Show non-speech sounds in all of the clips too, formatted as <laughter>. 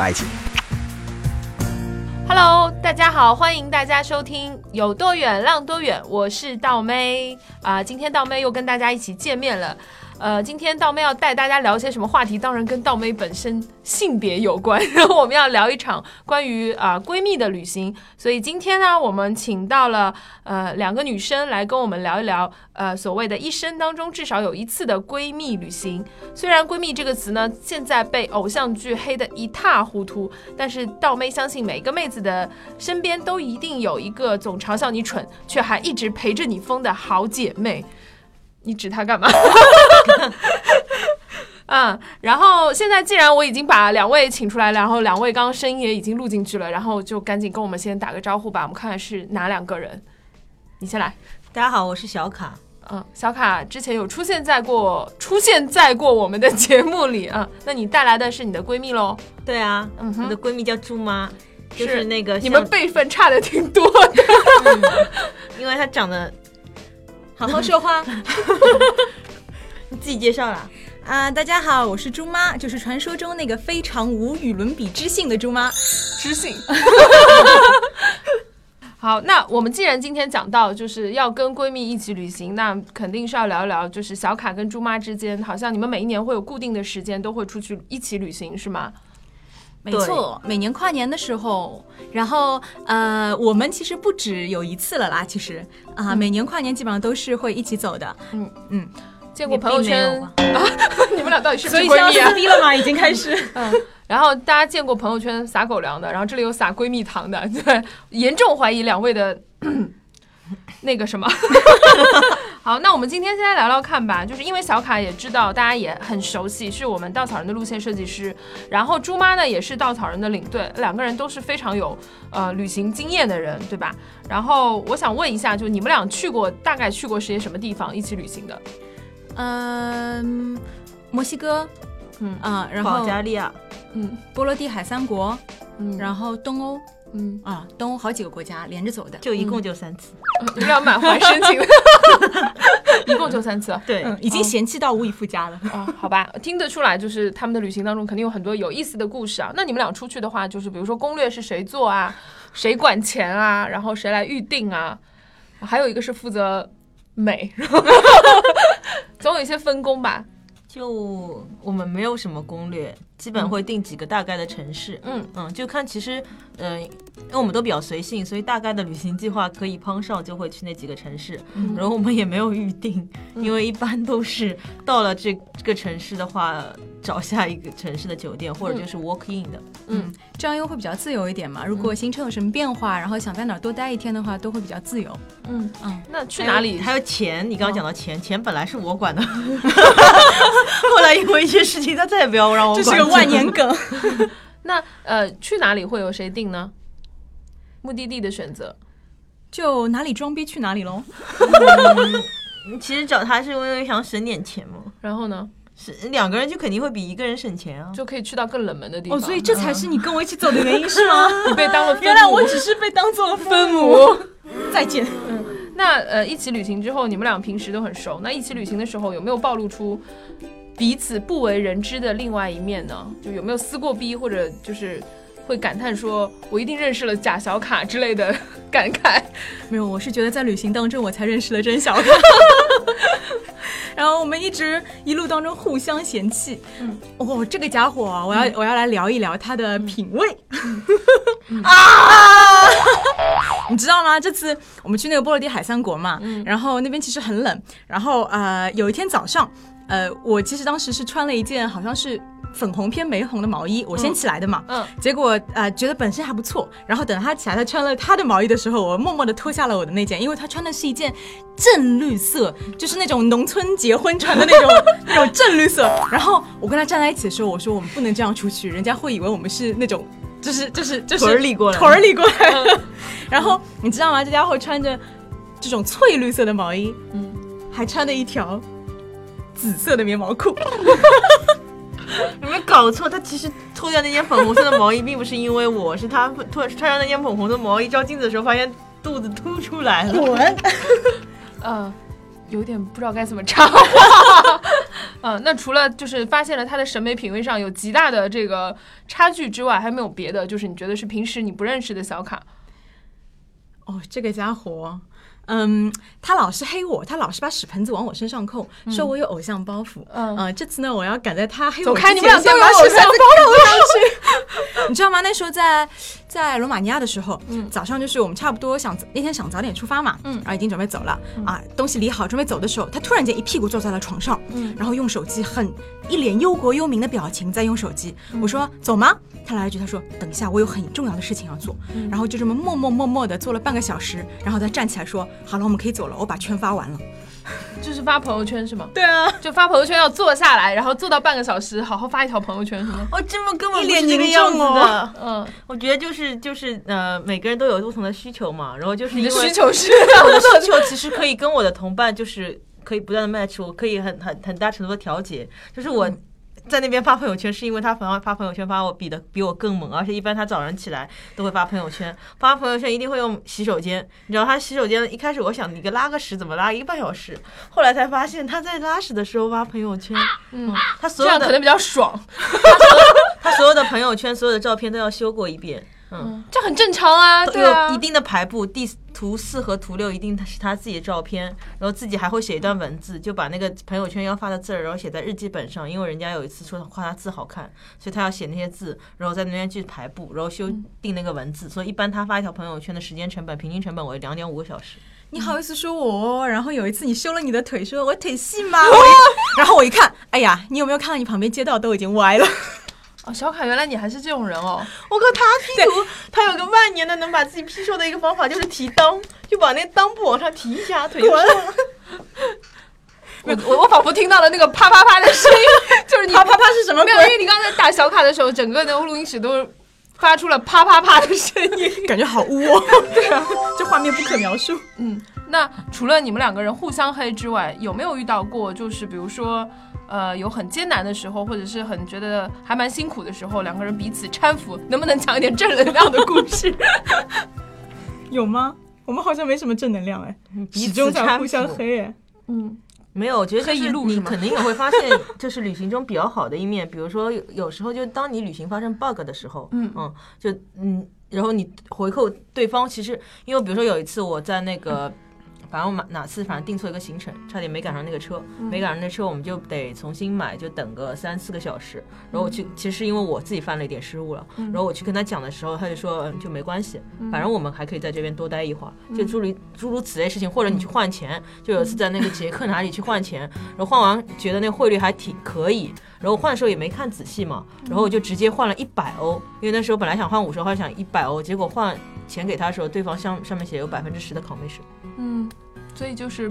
爱情。Hello，大家好，欢迎大家收听有多远浪多远，我是道妹啊、今天道妹又跟大家一起见面了。呃，今天道妹要带大家聊些什么话题？当然跟道妹本身性别有关。然后我们要聊一场关于啊、闺蜜的旅行。所以今天呢，我们请到了呃两个女生来跟我们聊一聊呃所谓的一生当中至少有一次的闺蜜旅行。虽然“闺蜜”这个词呢，现在被偶像剧黑得一塌糊涂，但是道妹相信每一个妹子的身边都一定有一个总嘲笑你蠢，却还一直陪着你疯的好姐妹。你指他干嘛？<laughs> 嗯，然后现在既然我已经把两位请出来了，然后两位刚刚声音也已经录进去了，然后就赶紧跟我们先打个招呼吧。我们看看是哪两个人。你先来。大家好，我是小卡。嗯，小卡之前有出现在过出现在过我们的节目里啊、嗯。那你带来的是你的闺蜜喽？对啊，嗯哼我的闺蜜叫猪妈，就是那个你们辈分差的挺多的。<laughs> 因为她长得，好好说话 <laughs> 你自己介绍啦。啊！大家好，我是猪妈，就是传说中那个非常无与伦比知性的猪妈。知性。<laughs> 好，那我们既然今天讲到就是要跟闺蜜一起旅行，那肯定是要聊一聊，就是小卡跟猪妈之间，好像你们每一年会有固定的时间都会出去一起旅行，是吗？没错，每年跨年的时候，然后呃，我们其实不止有一次了啦，其实啊、每年跨年基本上都是会一起走的。嗯嗯，见过朋友圈 <laughs> 你们俩到底是不所以要是闺蜜啊撕？逼了吗？已经开始。<laughs> 嗯，然后大家见过朋友圈撒狗粮的，然后这里有撒闺蜜糖的，对，严重怀疑两位的那个什么。<laughs> 好，那我们今天先来聊聊看吧，就是因为小卡也知道，大家也很熟悉，是我们稻草人的路线设计师，然后猪妈呢也是稻草人的领队，两个人都是非常有呃旅行经验的人，对吧？然后我想问一下，就你们俩去过大概去过些什么地方一起旅行的？嗯，墨西哥，嗯啊、然后保后加利亚，嗯波罗的海三国，嗯，然后东欧嗯，啊，东欧好几个国家连着走的。就一共就三次。你们俩满怀深情的，<laughs> 一共就三次。对，嗯，已经嫌弃到无以复加了。啊、好吧，听得出来，就是他们的旅行当中肯定有很多有意思的故事啊。那你们俩出去的话，就是比如说攻略是谁做啊，谁管钱啊，然后谁来预定啊，还有一个是负责美，<laughs> 总有一些分工吧。就我们没有什么攻略，基本会定几个大概的城市。嗯嗯，就看其实，嗯、因为我们都比较随性，所以大概的旅行计划可以碰上就会去那几个城市。嗯然后我们也没有预定，因为一般都是到了这这个城市的话，找下一个城市的酒店，或者就是 walk in 的。嗯，这样又会比较自由一点嘛。如果行程有什么变化，然后想在哪儿多待一天的话，都会比较自由。嗯嗯，那去哪里？还有钱，你刚刚讲到钱，钱本来是我管的，<laughs> 后来因为一些事情，他再也不要让我管。这是个万年 <laughs> 梗。<laughs> 那呃，去哪里会有谁定呢？目的地的选择。就哪里装逼去哪里喽。<laughs> 其实找他是因为想省点钱嘛，然后呢，是两个人就肯定会比一个人省钱啊。就可以去到更冷门的地方。哦，所以这才是你跟我一起走的原因是吗？<laughs> 你被当了 <laughs> 分母。原来我只是被当做了分母。再见。嗯那呃，一起旅行之后，你们俩平时都很熟。那一起旅行的时候，有没有暴露出彼此不为人知的另外一面呢？就有没有撕过逼，或者就是会感叹说“我一定认识了假小卡”之类的 <laughs> 感慨？没有，我是觉得在旅行当中我才认识了真小卡。<laughs> 然后我们一直一路当中互相嫌弃。嗯，哦，这个家伙啊，我要、我要来聊一聊他的品味。<laughs> 嗯啊！你知道吗？这次我们去那个波罗的海三国嘛，嗯然后那边其实很冷，然后呃有一天早上，呃我其实当时是穿了一件好像是粉红偏玫红的毛衣，我先起来的嘛。嗯结果呃觉得本身还不错，然后等他起来，他穿了他的毛衣的时候，我默默的脱下了我的那件，因为他穿的是一件正绿色，就是那种农村结婚穿的那种 <laughs> 那种正绿色。然后我跟他站在一起的时候，我说我们不能这样出去，人家会以为我们是那种就是就是就是屯儿里过来屯儿里过来。<laughs> 然后你知道吗？这家伙穿着这种翠绿色的毛衣，嗯，还穿了一条紫色的棉毛裤。<laughs> 有没有搞错？他其实脱掉那件粉红色的毛衣，并不是因为我，是他脱穿上那件粉红的毛衣，照镜子的时候发现肚子凸出来了。<laughs> 滚！嗯，<laughs> 有点不知道该怎么插话。嗯，<laughs> 那除了就是发现了他的审美品味上有极大的这个差距之外，还没有别的，就是你觉得是平时你不认识的小卡。哦，这个家伙，嗯，他老是黑我，他老是把屎盆子往我身上扣，说我有偶像包袱。嗯呃，这次呢，我要赶在他黑我之前开你们俩都先把偶像屎盆子扣上去。<laughs> 你知道吗？那时候在在罗马尼亚的时候，早上就是我们差不多想那天想早点出发嘛，嗯，然后已经准备走了、啊，东西理好准备走的时候，他突然间一屁股坐在了床上，嗯，然后用手机很一脸忧国忧民的表情在用手机。我说走吗？他来了一句，他说等一下，我有很重要的事情要做。然后就这么默默默默的坐了半个小时，然后他站起来说好了，我们可以走了，我把圈发完了。就是发朋友圈是吗？对啊，就发朋友圈要坐下来，然后坐到半个小时，好好发一条朋友圈是吗？哦，这么根本一脸不是这个凝样子重的。嗯，我觉得就是就是呃，每个人都有不同的需求嘛，然后就是你的因为需求是我的需求其实可以跟我的同伴就是可以不断的 match，我可以很很很大程度的调节，就是我。在那边发朋友圈，是因为他发发朋友圈发我比的比我更猛，而且一般他早上起来都会发朋友圈，发朋友圈一定会用洗手间。你知道他洗手间一开始我想你个拉个屎怎么拉一个半小时，后来才发现他在拉屎的时候发朋友圈，嗯，他所有的可能比较爽，他所有的朋友圈所有的照片都要修过一遍，嗯，这很正常啊，对啊有一，定的排布，第图四和图六一定是他自己的照片，然后自己还会写一段文字，就把那个朋友圈要发的字儿，然后写在日记本上，因为人家有一次说夸他字好看，所以他要写那些字，然后在那边去排布，然后修订那个文字，所以一般他发一条朋友圈的时间成本平均成本为两点五个小时。你好意思说我？然后有一次你修了你的腿，说我腿细吗？<laughs> 然后我一看，哎呀，你有没有看到你旁边街道都已经歪了？哦，小卡，原来你还是这种人哦。<laughs> 我靠，他 P 图，他有个万年的能把自己 P 瘦的一个方法，就是提裆，就把那裆部往上提一下，腿就瘦了。<laughs> 我我我仿佛听到了那个啪啪啪的声音，就是你 <laughs> 啪啪啪是什么没有，因为？你刚才打小卡的时候，整个的录音室都发出了啪啪啪的声音。感觉好污哦。对啊，这画面不可描述。嗯，那除了你们两个人互相黑之外，有没有遇到过，就是比如说，呃，有很艰难的时候，或者是很觉得还蛮辛苦的时候，两个人彼此搀扶，能不能讲一点正能量的故事？<laughs> 有吗？我们好像没什么正能量哎，彼此始终在互相黑哎。嗯，没有，我觉得一路是吗肯定也会发现，<laughs> 就是旅行中比较好的一面，比如说有有时候就当你旅行发生 bug 的时候，嗯嗯，就嗯，然后你回扣对方，其实因为比如说有一次我在那个。反正我哪哪次反正订错一个行程，差点没赶上那个车，没赶上那车我们就得重新买，就等个三四个小时。然后我去，其实是因为我自己犯了一点失误了。然后我去跟他讲的时候，他就说嗯就没关系，反正我们还可以在这边多待一会儿，就诸如诸如此类事情，或者你去换钱，就有一次在那个捷克哪里去换钱，然后换完觉得那汇率还挺可以，然后换的时候也没看仔细嘛，然后我就直接换了一百欧，因为那时候本来想换五十，后来想一百欧，结果换钱给他的时候，对方上上面写有百分之十的 commission。嗯，所以就是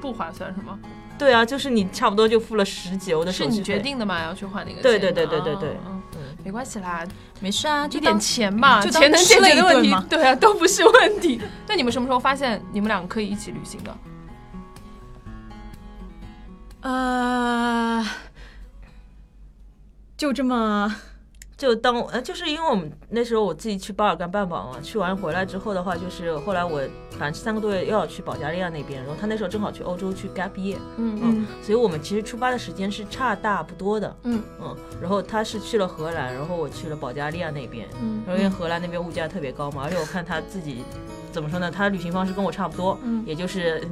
不划算是吗？对啊，就是你差不多就付了十几欧的手续费。是你决定的嘛？要去换那个对钱对对对对对啊嗯嗯没关系啦，没事啊，一点钱嘛，就当钱能解决的问题对啊，都不是问题。<laughs> 那你们什么时候发现你们两个可以一起旅行的？呃，就这么就当呃，就是因为我们那时候我自己去巴尔干半岛嘛，去完回来之后的话，就是后来我反正三个多月又要去保加利亚那边，然后他那时候正好去欧洲去 gap year，嗯嗯，所以我们其实出发的时间是差大不多的，嗯。嗯，然后他是去了荷兰，然后我去了保加利亚那边，嗯然后因为荷兰那边物价特别高嘛，而且我看他自己怎么说呢，他旅行方式跟我差不多，嗯。也就是嗯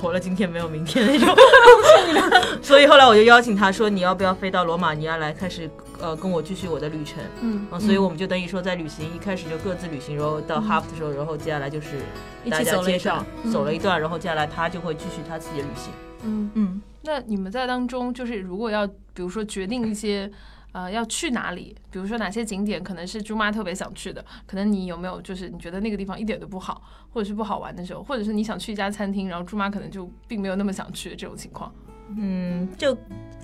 活了今天没有明天那种，<laughs> <laughs> 所以后来我就邀请他说，你要不要飞到罗马尼亚来开始呃跟我继续我的旅程，嗯啊，所以我们就等于说在旅行一开始就各自旅行，然后到 half 的时候，然后接下来就是一大家起走了走了一段，然后接下来他就会继续他自己的旅行。嗯。嗯，那你们在当中，就是如果要比如说决定一些呃要去哪里，比如说哪些景点可能是猪妈特别想去的，可能你有没有就是你觉得那个地方一点都不好，或者是不好玩的时候，或者是你想去一家餐厅，然后猪妈可能就并没有那么想去这种情况，嗯，就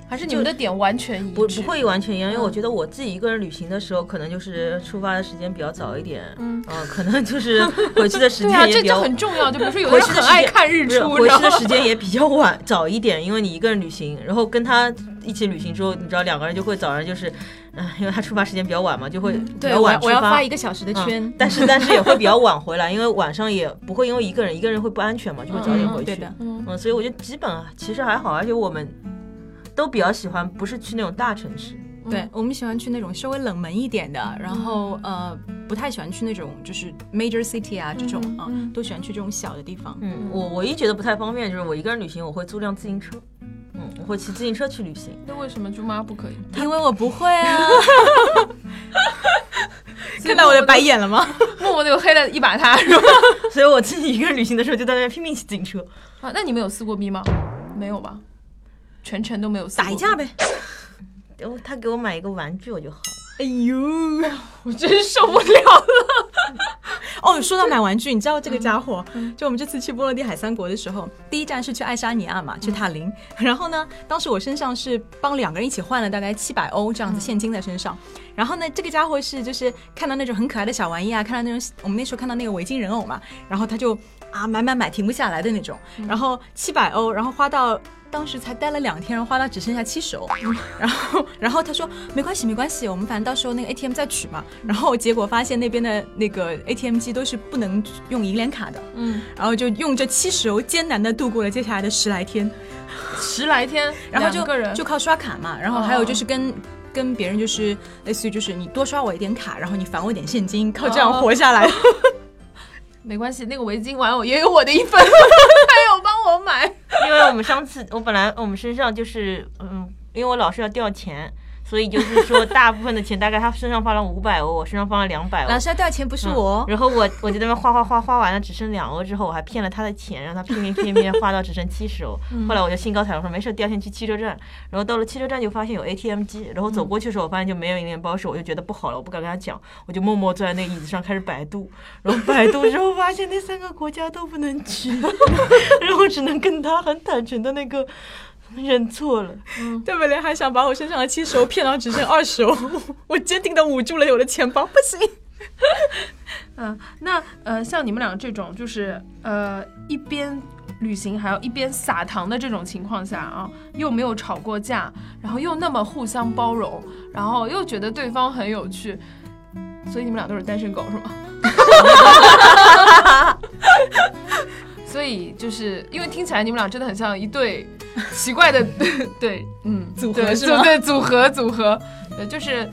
还是你们的点完全一致？不不会完全一样，因为我嗯觉得我自己一个人旅行的时候，可能就是出发的时间比较早一点，嗯嗯、可能就是 <laughs> 回去的时对啊，这这间也比较。很重要。就比如说有的人很爱看日出，回去的时间也比较晚，早一点，因为你一个人旅行，然后跟他一起旅行之后，你知道两个人就会早上就是，嗯、因为他出发时间比较晚嘛，就会比对，较我要我要晚出发。发一个小时的嗯圈，但是但是也会比较晚回来，因为晚上也不会因为一个人一个人会不安全嘛，就会早点回去。对的，嗯，所以我觉得基本啊，其实还好，而且我们都比较喜欢，不是去那种大城市。对我们喜欢去那种稍微冷门一点的，然后呃不太喜欢去那种就是 major city 啊这种啊，都喜欢去这种小的地方。嗯，我唯一觉得不太方便就是我一个人旅行，我会租辆自行车。嗯，我会骑自行车去旅行。那为什么猪妈不可以？因为我不会啊，<laughs> 看到我的白眼了吗？默默的又黑了一把他，是吧？<laughs> 所以我自己一个人旅行的时候，就在那边拼命骑自行车。啊，那你们有撕过逼吗？没有吧？全程都没有打一架呗。他给我买一个玩具，我就好了。哎呦，我真受不了了。<laughs> 哦，说到买玩具，你知道这个家伙，就我们这次去波罗的海三国的时候，第一站是去爱沙尼亚嘛，去塔林。然后呢，当时我身上是帮两个人一起换了大概七百欧这样子现金在身上。然后呢，这个家伙是就是看到那种很可爱的小玩意啊，看到那种我们那时候看到那个围巾人偶嘛，然后他就啊买买买停不下来的那种。然后七百欧，然后花到。当时才待了两天，然后花到只剩下七十欧，<laughs> 然后然后他说没关系没关系，我们反正到时候那个 ATM 再取嘛。然后结果发现那边的那个 ATM 机都是不能用银联卡的，嗯，然后就用这七十欧艰难的度过了接下来的十来天，<laughs> 十来天，然后就两个人就靠刷卡嘛，然后还有就是跟。跟别人就是类似于就是你多刷我一点卡，然后你返我一点现金，靠这样活下来。<laughs> 没关系，那个围巾玩偶也有我的一份，<laughs> 还有帮我买。因为我们上次我本来我们身上就是嗯，因为我老是要掉钱，所以就是说大部分的钱大概他身上放了五百欧，我身上放了两百欧。老师要掉钱不是我哦，然后我我就在那边花花花花完了，只剩两欧之后，我还骗了他的钱，让他偏偏偏偏花到只剩七十欧。后来我就兴高采烈说没事，第二天去汽车站。然后到了汽车站就发现有 ATM 机，然后走过去的时候，我发现就没有银联包时，我就觉得不好了，我不敢跟他讲，我就默默坐在那个椅子上开始百度。然后百度之后发现那三个国家都不能去，<laughs> 然后只能跟他很坦诚的那个 <laughs> 认错了。对不对？还想把我身上的七十欧骗到只剩二十欧，<laughs> 我坚定的捂住了我的钱包，不行。<laughs> 嗯，那呃，像你们俩这种，就是呃一边旅行还要一边撒糖的这种情况下啊，又没有吵过架，然后又那么互相包容，然后又觉得对方很有趣，所以你们俩都是单身狗是吗？所以就是因为听起来你们俩真的很像一对奇怪的 <laughs> 对，嗯，组合对是吗？对，组合组合，呃，就是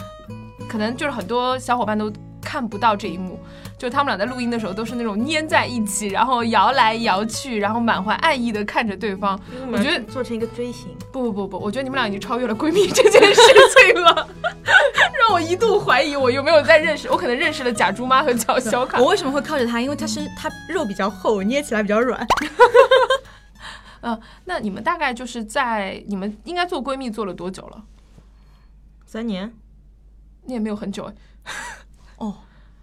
可能就是很多小伙伴都看不到这一幕，就他们俩在录音的时候都是那种粘在一起，然后摇来摇去，然后满怀爱意的看着对方。我觉得做成一个锥形，不不不不，我觉得你们俩已经超越了闺蜜这件事情了，<laughs> 让我一度怀疑我有没有在认识，我可能认识了假猪妈和小小卡我。为什么会靠着他？因为他身他肉比较厚，捏起来比较软。<laughs> 嗯、那你们大概就是在你们应该做闺蜜做了多久了？三年。你也没有很久哎，哦，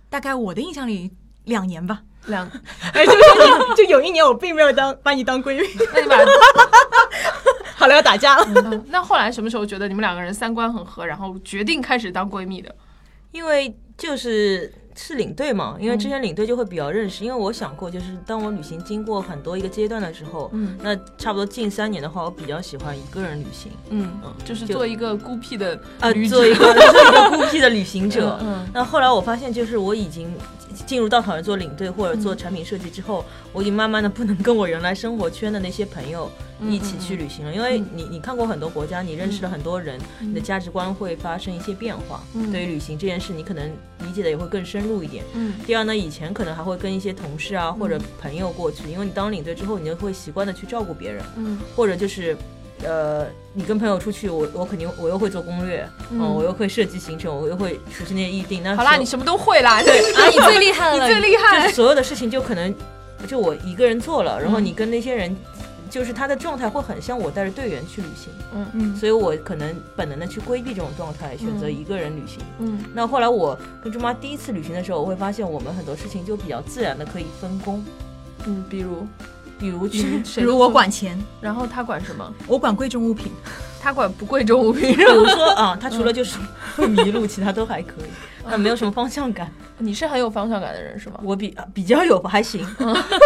大概我的印象里两年吧。两，<laughs> 哎，就是就有一年我并没有当把你当闺蜜。那你把 <laughs> 好了，要打架了。嗯，那后来什么时候觉得你们两个人三观很合，然后决定开始当闺蜜的？因为就是是领队嘛，因为之前领队就会比较认识。因为我想过，就是当我旅行经过很多一个阶段的时候，嗯那差不多近三年的话，我比较喜欢一个人旅行，嗯嗯，就是做一个孤僻的呃，做一个做一个孤僻的旅行者。<laughs> 嗯那后来我发现，就是我已经进入到好像做领队或者做产品设计之后，我已经慢慢的不能跟我原来生活圈的那些朋友一起去旅行了，因为你你看过很多国家，你认识了很多人，你的价值观会发生一些变化。嗯对于旅行这件事，你可能理解的也会更深入一点。嗯第二呢，以前可能还会跟一些同事啊或者朋友过去，因为你当领队之后，你就会习惯的去照顾别人，嗯或者就是。呃，你跟朋友出去，我我肯定我又会做攻略，嗯，我又会设计行程，我又会熟悉那些预定。那好啦，你什么都会啦，对，<laughs> 啊，你最厉害了，<laughs> 你最厉害。就是害。所有的事情就可能就我一个人做了，然后你跟那些人就是他的状态会很像我带着队员去旅行，嗯。嗯。所以我可能本能的去规避这种状态，选择一个人旅行。嗯。那后来我跟猪妈第一次旅行的时候，我会发现我们很多事情就比较自然的可以分工，嗯，比如比如去，比如我管钱，然后他管什么？我管贵重物品，他管不贵重物品。比如说 <laughs> 啊，他除了就是会迷路，其他都还可以，他没有什么方向感。你是很有方向感的人是吗？我比啊比较有吧，还行，<laughs>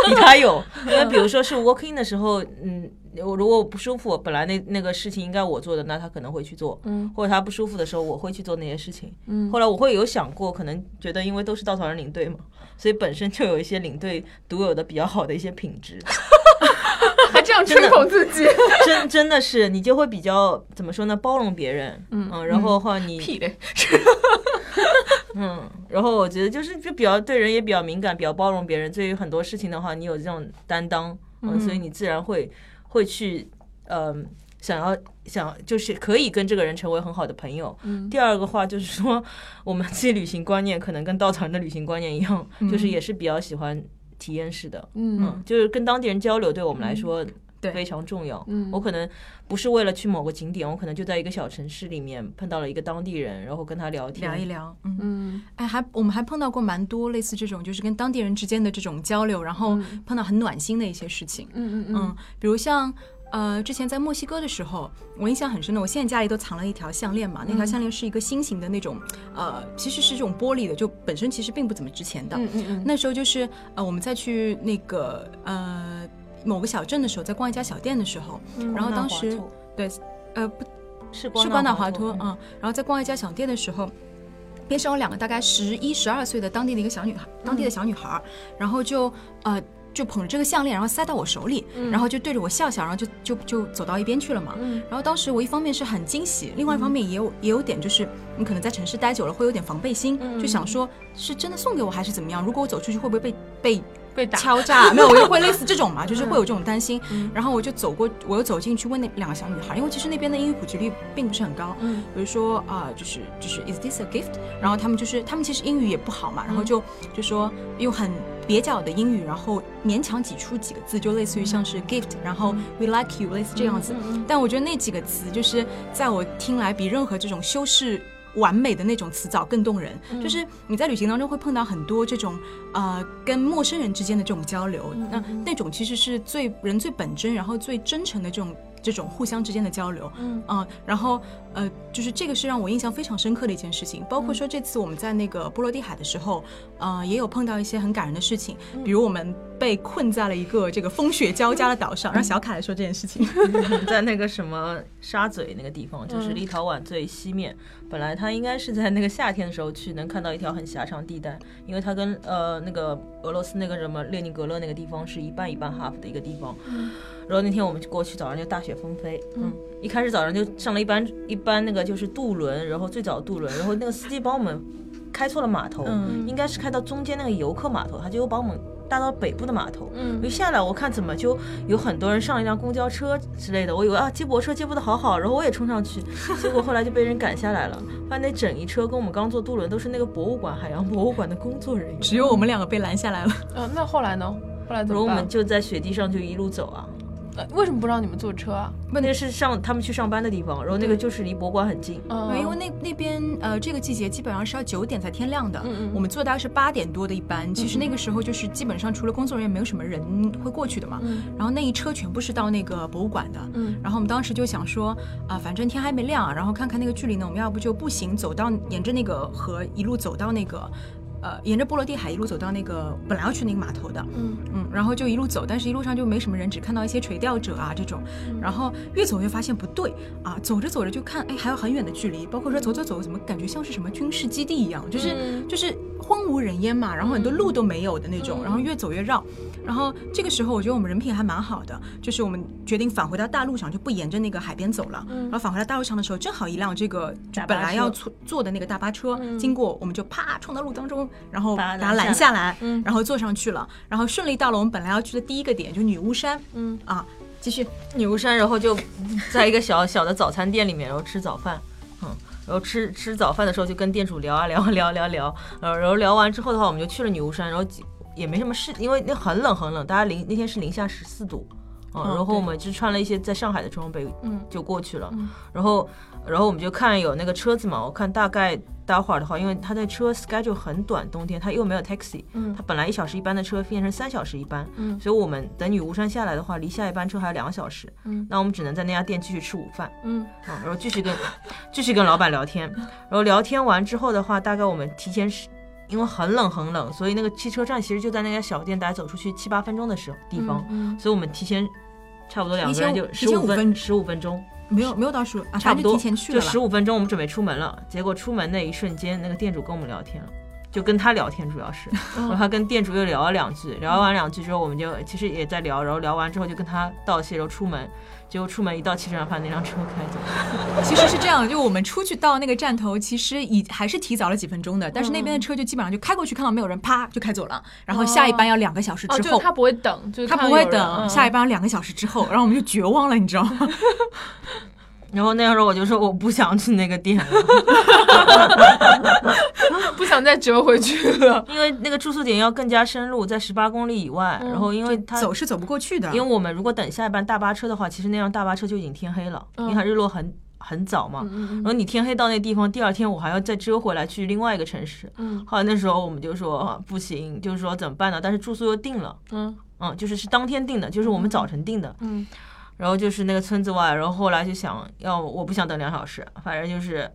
比他有。因为比如说是 walking 的时候，嗯，我如果我不舒服，本来那那个事情应该我做的，那他可能会去做，嗯，或者他不舒服的时候，我会去做那些事情。嗯后来我会有想过，可能觉得因为都是稻草人领队嘛，所以本身就有一些领队独有的比较好的一些品质。<laughs> 还这样吹捧自己，真真的是你就会比较怎么说呢，包容别人，嗯然后的话你屁嘞！<laughs> 嗯，然后我觉得就是就比较对人也比较敏感，比较包容别人。对于很多事情的话，你有这种担当，嗯，所以你自然会会去，嗯、想要想就是可以跟这个人成为很好的朋友。嗯第二个话就是说，我们自己旅行观念可能跟稻草人的旅行观念一样，就是也是比较喜欢体验式的，嗯嗯，就是跟当地人交流，对我们来说。对非常重要。嗯我可能不是为了去某个景点，我可能就在一个小城市里面碰到了一个当地人，然后跟他聊天，聊一聊，嗯。嗯哎，还我们还碰到过蛮多类似这种，就是跟当地人之间的这种交流，然后碰到很暖心的一些事情。嗯嗯嗯，比如像呃，之前在墨西哥的时候，我印象很深的，我现在家里都藏了一条项链嘛，那条项链是一个心形的那种，呃，其实是这种玻璃的，就本身其实并不怎么值钱的。嗯嗯嗯那时候就是呃，我们再去那个呃某个小镇的时候，在逛一家小店的时候，然后当时对呃不是是关关岛华华托，嗯，然后在逛一家小店的时候，边上有两个大概十一、十二岁的当地的一个小女孩，当地的小女孩儿，然后就呃就捧着这个项链，然后塞到我手里，然后就对着我笑笑，然后就就就走到一边去了嘛。嗯然后当时我一方面是很惊喜，另外一方面也有也有点就是你可能在城市待久了会有点防备心，就想说是真的送给我还是怎么样？如果我走出去会不会被被被打。敲诈，<laughs> 没有，我就会类似这种嘛，就是会有这种担心。然后我就走过，我又走进去问那两个小女孩，因为其实那边的英语普及率并不是很高。嗯比如说啊、就是就是 Is this a gift？然后他们就是他们其实英语也不好嘛，然后就就说用很蹩脚的英语，然后勉强挤出几个字，就类似于像是 gift，然后 we like you，类似这样子。但我觉得那几个词就是在我听来比任何这种修饰。完美的那种词藻更动人，就是你在旅行当中会碰到很多这种呃跟陌生人之间的这种交流，那那种其实是最人最本真，然后最真诚的这种这种互相之间的交流，嗯啊、然后呃，就是这个是让我印象非常深刻的一件事情。包括说这次我们在那个波罗的海的时候，呃，也有碰到一些很感人的事情，比如我们被困在了一个这个风雪交加的岛上，让小凯来说这件事情。<laughs> 在那个什么沙嘴那个地方，就是立陶宛最西面。本来他应该是在那个夏天的时候去，能看到一条很狭长地带，因为它跟呃那个俄罗斯那个什么列宁格勒那个地方是一半一半 half 的一个地方。然后那天我们就过去，早上就大雪纷飞。嗯，一开始早上就上了一班一班那个就是渡轮，然后最早渡轮，然后那个司机帮我们开错了码头，嗯应该是开到中间那个游客码头，他就又把我们带到北部的码头。嗯一下来我看怎么就有很多人上一辆公交车之类的，我以为啊接驳车接驳的好好，然后我也冲上去，<laughs> 结果后来就被人赶下来了，发现那整一车跟我们刚坐渡轮都是那个博物馆海洋博物馆的工作人员，只有我们两个被拦下来了。呃，那后来呢？后来怎然后么办？我们就在雪地上就一路走啊。呃为什么不让你们坐车啊？问题是上他们去上班的地方，然后那个就是离博物馆很近。嗯，对，因为那那边呃，这个季节基本上是要九点才天亮的。嗯嗯我们坐大概是八点多的一班，其实那个时候就是基本上除了工作人员，没有什么人会过去的嘛。嗯然后那一车全部是到那个博物馆的。嗯然后我们当时就想说，啊、反正天还没亮，然后看看那个距离呢，我们要不就步行走到沿着那个河一路走到那个。呃，沿着波罗的海一路走到那个本来要去那个码头的，嗯嗯，然后就一路走，但是一路上就没什么人，只看到一些垂钓者啊这种，然后越走越发现不对啊，走着走着就看，哎，还有很远的距离，包括说走走走，怎么感觉像是什么军事基地一样，就是、嗯就是荒无人烟嘛，然后很多路都没有的那种，然后越走越绕，然后这个时候我觉得我们人品还蛮好的，就是我们决定返回到大路上，就不沿着那个海边走了，然后返回到大路上的时候，正好一辆这个本来要坐坐的那个大巴车经过，我们就啪冲到路当中，然后把它拦拦下来，然后坐上去了，然后顺利到了我们本来要去的第一个点，就女巫山，嗯。啊，继续，女巫山，然后就在一个小小的早餐店里面，然后吃早饭，嗯，然后吃吃早饭的时候就跟店主聊啊聊啊聊啊聊啊聊，<laughs> 呃，然后聊完之后的话，我们就去了女巫山，然后也没什么事，因为那很冷很冷，大家零那天是零下十四度，嗯，然后我们就穿了一些在上海的装备，嗯。就过去了。然后，然后我们就看有那个车子嘛，我看大概待会儿的话，因为他的车 schedule 很短，冬天他又没有 taxi，嗯他本来一小时一班的车变成三小时一班，嗯所以我们等女巫山下来的话，离下一班车还有两个小时，嗯那我们只能在那家店继续吃午饭。嗯嗯，然后继续跟继续跟老板聊天，<laughs> 然后聊天完之后的话，大概我们提前是，因为很冷很冷，所以那个汽车站其实就在那家小店，大概走出去七八分钟的时候地方，嗯所以我们提前差不多两个人就提十五分十五分钟，没有没有到十五啊，差不多就提前去了就。十五分钟，我们准备出门了，结果出门那一瞬间，那个店主跟我们聊天了。就跟他聊天，主要是，然后他跟店主又聊了两句，聊完两句之后，我们就其实也在聊，然后聊完之后就跟他道谢，然后出门，结果出门一到汽车站，发现那辆车开走。<laughs> 其实是这样，就我们出去到那个站头，其实已还是提早了几分钟的，但是那边的车就基本上就开过去，看到没有人，啪就开走了。然后下一班要两个小时哦，之后，就是他不会等，就是他不会等，下一嗯班要两个小时之后，然后我们就绝望了，你知道吗？<laughs> 然后那个时候我就说我不想去那个店 <laughs> 再折回去了。<laughs> 因为那个住宿点要更加深入，在十八公里以外。然后因为它走是走不过去的，因为我们如果等下一班大巴车的话，其实那辆大巴车就已经天黑了，因为它日落很很早嘛。然后你天黑到那地方，第二天我还要再折回来去另外一个城市。嗯后来那时候我们就说、啊不行，就是说怎么办呢？但是住宿又定了，嗯嗯，就是是当天定的，就是我们早晨定的。嗯然后就是那个村子外，然后后来就想要我不想等两小时，反正就是，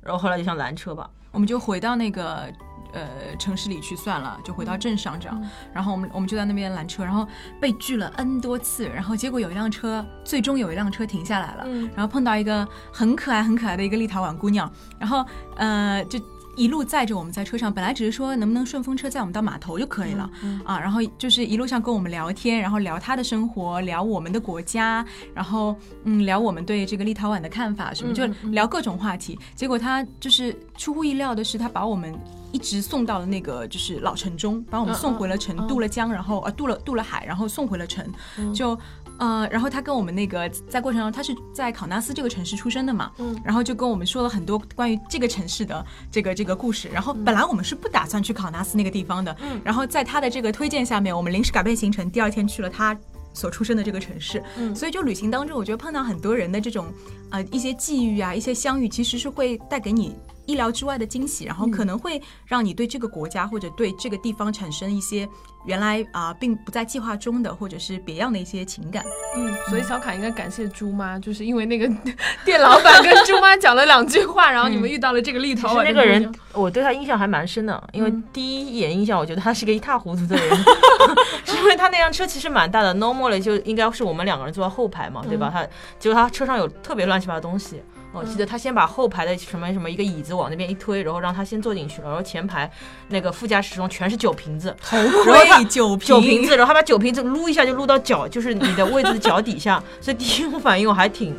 然后后来就想拦车吧。我们就回到那个呃城市里去算了，就回到镇上这样。然后我们我们就在那边拦车，然后被拒了 N 多次，然后结果有一辆车，最终有一辆车停下来了，嗯然后碰到一个很可爱很可爱的一个立陶宛姑娘，然后呃就。一路载着我们在车上，本来只是说能不能顺风车载我们到码头就可以了、啊，然后就是一路上跟我们聊天，然后聊他的生活，聊我们的国家，然后嗯聊我们对这个立陶宛的看法什么，就聊各种话题。结果他就是出乎意料的是，他把我们一直送到了那个就是老城中，把我们送回了城，渡了江，然后呃渡了渡了海，然后送回了城，就。呃，然后他跟我们那个在过程中，他是在考纳斯这个城市出生的嘛，嗯，然后就跟我们说了很多关于这个城市的这个这个故事。然后本来我们是不打算去考纳斯那个地方的，嗯，然后在他的这个推荐下面，我们临时改变行程，第二天去了他所出生的这个城市。嗯，所以就旅行当中，我觉得碰到很多人的这种呃一些际遇啊，一些相遇，其实是会带给你。意料之外的惊喜，然后可能会让你对这个国家或者对这个地方产生一些原来啊、并不在计划中的或者是别样的一些情感。嗯，所以小卡应该感谢猪妈，就是因为那个店老板跟猪妈讲了两句话，然后你们遇到了这个立陶宛那个人，我对他印象还蛮深的，因为第一眼印象，我觉得他是个一塌糊涂的人，是 <laughs> 因为他那辆车其实蛮大的，normally 就应该是我们两个人坐在后排嘛，对吧？他结果他车上有特别乱七八糟的东西。我记得他先把后排的什么什么一个椅子往那边一推，然后让他先坐进去了，然后前排那个副驾驶中全是酒瓶子，头盔，酒瓶酒瓶子，然后他把酒瓶子撸一下就撸到脚，就是你的位置的脚底下，所以第一我反应我还挺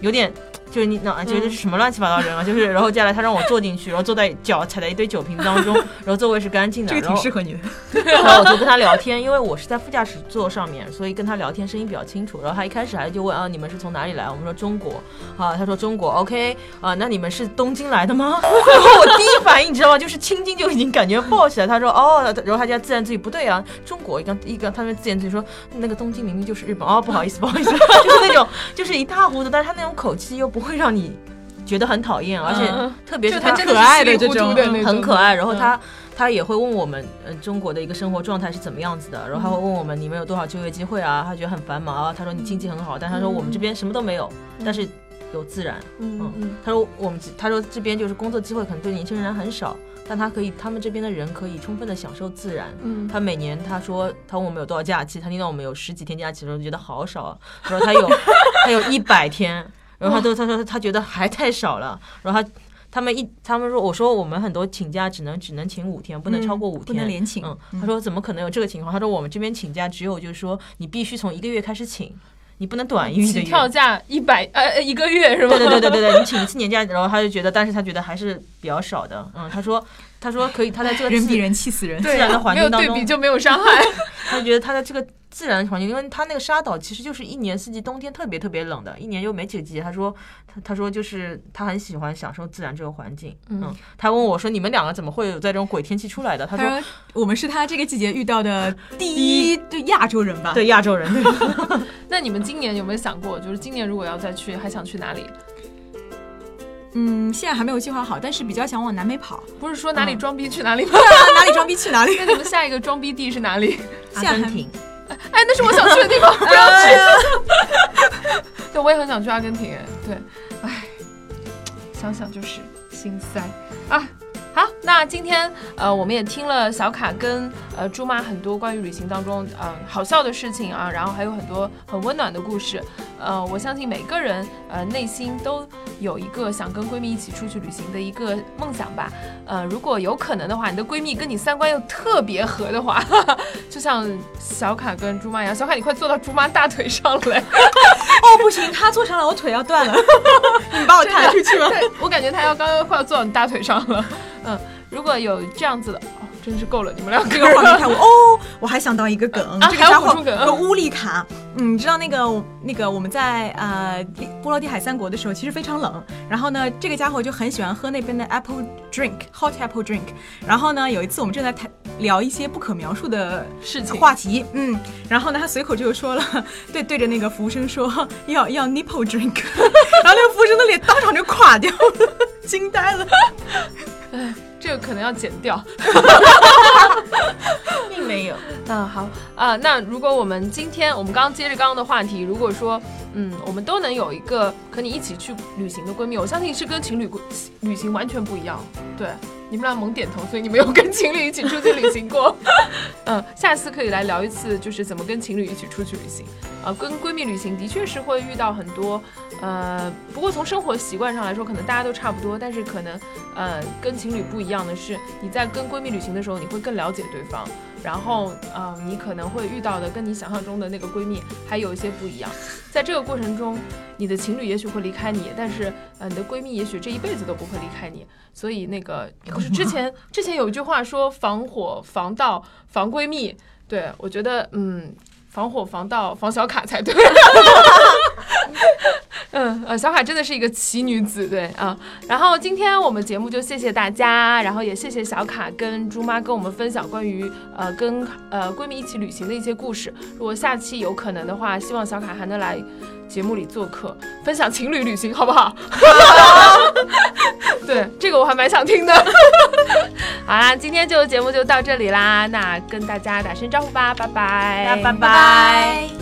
有点。就是你那觉得是什么乱七八糟人啊？<laughs> 就是，然后接下来他让我坐进去，然后坐在脚踩在一堆酒瓶当中，<laughs> 然后座位是干净的，这个挺适合你的。<laughs> 然后我就跟他聊天，因为我是在副驾驶座上面，所以跟他聊天声音比较清楚。然后他一开始还就问啊，你们是从哪里来？我们说中国啊，他说中国，OK 啊，那你们是东京来的吗？然后我第一反应你知道吗？就是青筋就已经感觉爆起来。他说哦，然后他就自言自语不对啊，中国一个一个，他们自言自语说那个东京明明就是日本哦，不好意思不好意思，就是那种就是一塌糊涂，但是他那种口气又不会让你。觉得很讨厌，而且嗯特别是他可爱的这种很可爱。然后嗯他、他也会问我们，呃，中国的一个生活状态是怎么样子的。然后他会问我们，你们有多少就业机会啊？他觉得很繁忙啊。他说你经济很好，但他说我们这边什么都没有，但是有自然。嗯嗯他说我们他说这边就是工作机会可能对年轻人很少，但他可以他们这边的人可以充分的享受自然。嗯他每年他说他问我们有多少假期，他听到我们有十几天假期的时候就觉得好少啊。他说他有他有一百天，然后他都他说他觉得还太少了，然后他。他们一，他们说，我说我们很多请假只能只能请五天，不能超过五天，不能连请嗯，他说怎么可能有这个情况？他说我们这边请假只有就是说你必须从一个月开始请，你不能短于一个月。跳价一百呃呃一个月是吧？对对对对对对，你请一次年假，然后他就觉得，但是他觉得还是比较少的。嗯，他说他说可以，他在这个自人比人气死人。自然的环没有境当中对比就没有伤害。<laughs> 他就觉得他在这个自然环境，因为他那个沙岛其实就是一年四季冬天特别特别冷的，一年又没几个季节。他说他他说就是他很喜欢享受自然这个环境。嗯，他问我说你们两个怎么会有在这种鬼天气出来的？他说我们是他这个季节遇到的第一对亚洲人吧？对亚洲人，<laughs> <laughs> 那你们今年有没有想过，就是今年如果要再去，还想去哪里？嗯，现在还没有计划好，但是比较想往南美跑。不是说哪里装逼去哪里吗？哪里装逼去哪里。<laughs> 那你们下一个装逼地是哪里？阿根廷。哎，那是我想去的地方，不要去。<laughs> 对，我也很想去阿根廷。哎，对，哎，想想就是心塞啊。好，那今天呃，我们也听了小卡跟呃猪妈很多关于旅行当中嗯、呃、好笑的事情啊，然后还有很多很温暖的故事。呃，我相信每个人呃内心都有一个想跟闺蜜一起出去旅行的一个梦想吧。呃，如果有可能的话，你的闺蜜跟你三观又特别合的话，就像小卡跟猪妈一样，小卡你快坐到猪妈大腿上来。<laughs> 哦，不行，她坐上了，我腿要断了。<laughs> 你把我抬出去吧。对，我感觉她要刚刚快要坐到你大腿上了。嗯，如果有这样子的，哦，真是够了，你们两个这个画面 <laughs> 太我哦，我还想到一个梗，啊这个家伙还有补充梗乌力卡。嗯，你知道那个那个我们在呃波罗的海三国的时候，其实非常冷，然后呢，这个家伙就很喜欢喝那边的 apple drink，hot apple drink。然后呢，有一次我们正在谈聊一些不可描述的事情话题，嗯，然后呢，他随口就说了，对对着那个服务生说要要 nipple drink，<laughs> 然后那个服务生的脸当场就垮掉了，惊呆了。<laughs> 这个可能要剪掉。<laughs> 并没有。嗯，好啊、那如果我们今天我们刚刚接着刚刚的话题，如果说嗯，我们都能有一个和你一起去旅行的闺蜜，我相信是跟情侣旅行完全不一样。对，你们俩猛点头，所以你没有跟情侣一起出去旅行过。<laughs> 嗯，下次可以来聊一次，就是怎么跟情侣一起出去旅行。呃，跟闺蜜旅行的确是会遇到很多，呃，不过从生活习惯上来说，可能大家都差不多，但是可能呃跟情侣不一样的是，你在跟闺蜜旅行的时候，你会更了解对方。然后，呃，你可能会遇到的跟你想象中的那个闺蜜还有一些不一样。在这个过程中，你的情侣也许会离开你，但是，呃，你的闺蜜也许这一辈子都不会离开你。所以，那个 <laughs> 不是之前之前有一句话说防火、防盗、防闺蜜。对我觉得，嗯，防火、防盗、防小卡才对。<laughs> <laughs> 嗯，呃，小卡真的是一个奇女子，对啊。然后今天我们节目就谢谢大家，然后也谢谢小卡跟猪妈跟我们分享关于呃跟呃闺蜜一起旅行的一些故事。如果下期有可能的话，希望小卡还能来节目里做客，分享情侣旅行，好不好？<laughs> 对，这个我还蛮想听的。<laughs> 好啦，今天就节目就到这里啦，那跟大家打声招呼吧，拜拜，拜拜。